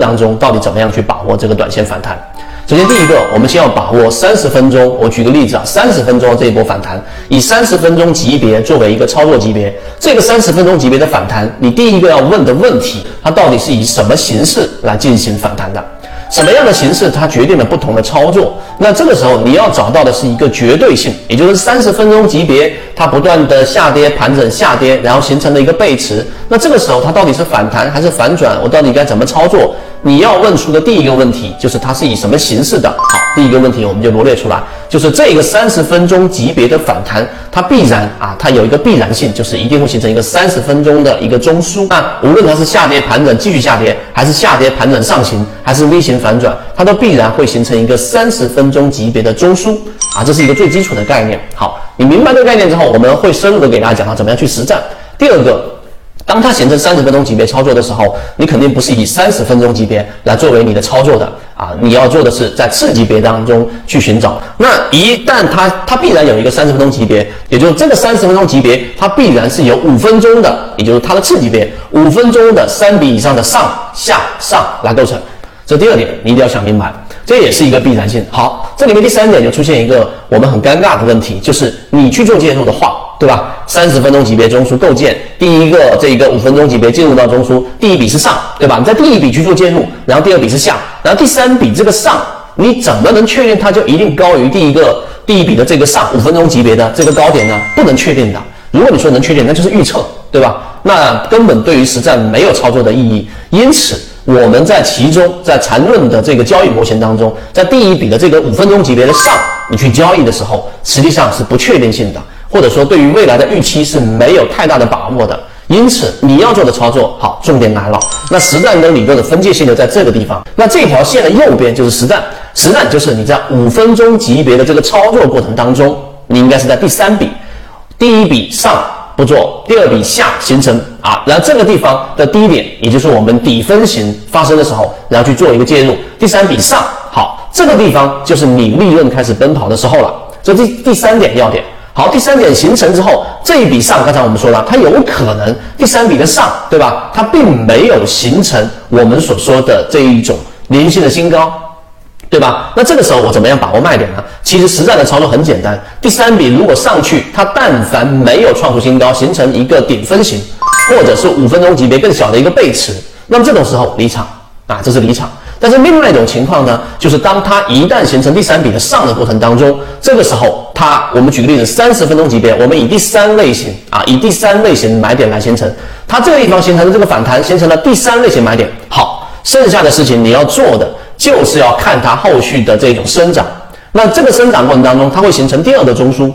当中到底怎么样去把握这个短线反弹？首先，第一个，我们先要把握三十分钟。我举个例子啊，三十分钟这一波反弹，以三十分钟级别作为一个操作级别，这个三十分钟级别的反弹，你第一个要问的问题，它到底是以什么形式来进行反弹的？什么样的形式，它决定了不同的操作。那这个时候你要找到的是一个绝对性，也就是三十分钟级别，它不断的下跌盘整下跌，然后形成了一个背驰。那这个时候它到底是反弹还是反转？我到底该怎么操作？你要问出的第一个问题就是它是以什么形式的？好，第一个问题我们就罗列出来，就是这个三十分钟级别的反弹，它必然啊，它有一个必然性，就是一定会形成一个三十分钟的一个中枢。那无论它是下跌盘整继续下跌，还是下跌盘整上行，还是 V 型反转，它都必然会形成一个三十分钟级别的中枢啊，这是一个最基础的概念。好，你明白这个概念之后，我们会深入的给大家讲到怎么样去实战。第二个。当它形成三十分钟级别操作的时候，你肯定不是以三十分钟级别来作为你的操作的啊！你要做的是在次级别当中去寻找。那一旦它它必然有一个三十分钟级别，也就是这个三十分钟级别，它必然是由五分钟的，也就是它的次级别五分钟的三笔以上的上下上来构成。这第二点你一定要想明白，这也是一个必然性。好，这里面第三点就出现一个我们很尴尬的问题，就是你去做介入的话。对吧？三十分钟级别中枢构建，第一个这个五分钟级别进入到中枢，第一笔是上，对吧？你在第一笔去做介入，然后第二笔是下，然后第三笔这个上，你怎么能确定它就一定高于第一个第一笔的这个上五分钟级别的这个高点呢？不能确定的。如果你说能确定，那就是预测，对吧？那根本对于实战没有操作的意义。因此，我们在其中在缠论的这个交易模型当中，在第一笔的这个五分钟级别的上，你去交易的时候，实际上是不确定性的。或者说，对于未来的预期是没有太大的把握的，因此你要做的操作，好，重点来了。那实战跟理论的分界线就在这个地方。那这条线的右边就是实战，实战就是你在五分钟级别的这个操作过程当中，你应该是在第三笔，第一笔上不做，第二笔下形成啊，然后这个地方的低点，也就是我们底分型发生的时候，然后去做一个介入。第三笔上，好，这个地方就是你利润开始奔跑的时候了。这第第三点要点。好，第三点形成之后，这一笔上，刚才我们说了，它有可能第三笔的上，对吧？它并没有形成我们所说的这一种连续性的新高，对吧？那这个时候我怎么样把握卖点呢？其实实战的操作很简单，第三笔如果上去，它但凡没有创出新高，形成一个顶分型，或者是五分钟级别更小的一个背驰，那么这种时候离场啊，这是离场。但是另外一种情况呢，就是当它一旦形成第三笔的上的过程当中，这个时候它，我们举个例子，三十分钟级别，我们以第三类型啊，以第三类型买点来形成，它这个地方形成的这个反弹，形成了第三类型买点。好，剩下的事情你要做的就是要看它后续的这种生长。那这个生长过程当中，它会形成第二个中枢、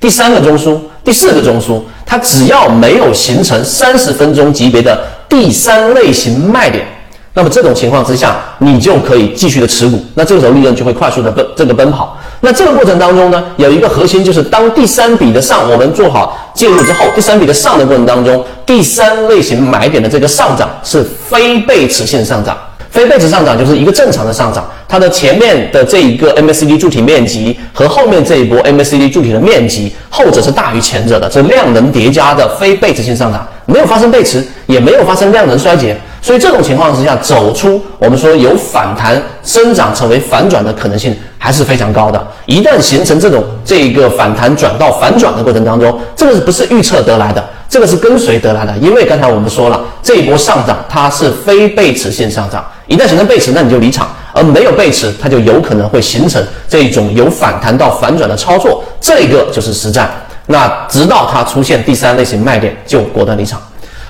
第三个中枢、第四个中枢，它只要没有形成三十分钟级别的第三类型卖点。那么这种情况之下，你就可以继续的持股，那这个时候利润就会快速的奔这个奔跑。那这个过程当中呢，有一个核心就是当第三笔的上我们做好介入之后，第三笔的上的过程当中，第三类型买点的这个上涨是非背驰性上涨，非背驰上涨就是一个正常的上涨，它的前面的这一个 MACD 柱体面积和后面这一波 MACD 柱体的面积，后者是大于前者的，这量能叠加的非背驰性上涨，没有发生背驰，也没有发生量能衰竭。所以这种情况之下，走出我们说有反弹生长成为反转的可能性还是非常高的。一旦形成这种这一个反弹转到反转的过程当中，这个是不是预测得来的？这个是跟随得来的。因为刚才我们说了，这一波上涨它是非背驰性上涨，一旦形成背驰，那你就离场；而没有背驰，它就有可能会形成这种由反弹到反转的操作，这个就是实战。那直到它出现第三类型卖点，就果断离场。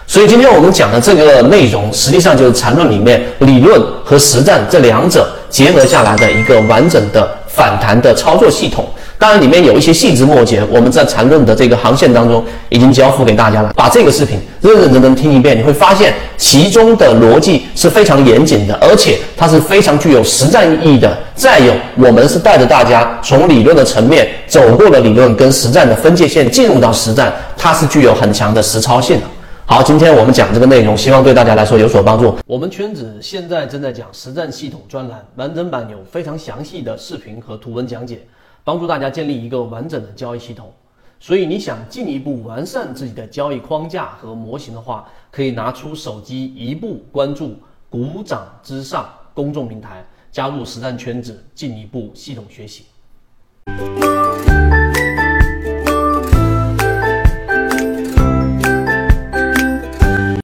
所以今天我们讲的这个内容，实际上就是缠论里面理论和实战这两者结合下来的一个完整的反弹的操作系统。当然，里面有一些细枝末节，我们在缠论的这个航线当中已经交付给大家了。把这个视频认认真真听一遍，你会发现其中的逻辑是非常严谨的，而且它是非常具有实战意义的。再有，我们是带着大家从理论的层面走过了理论跟实战的分界线，进入到实战，它是具有很强的实操性的。好，今天我们讲这个内容，希望对大家来说有所帮助。我们圈子现在正在讲实战系统专栏，完整版有非常详细的视频和图文讲解，帮助大家建立一个完整的交易系统。所以你想进一步完善自己的交易框架和模型的话，可以拿出手机一步关注股掌之上公众平台，加入实战圈子，进一步系统学习。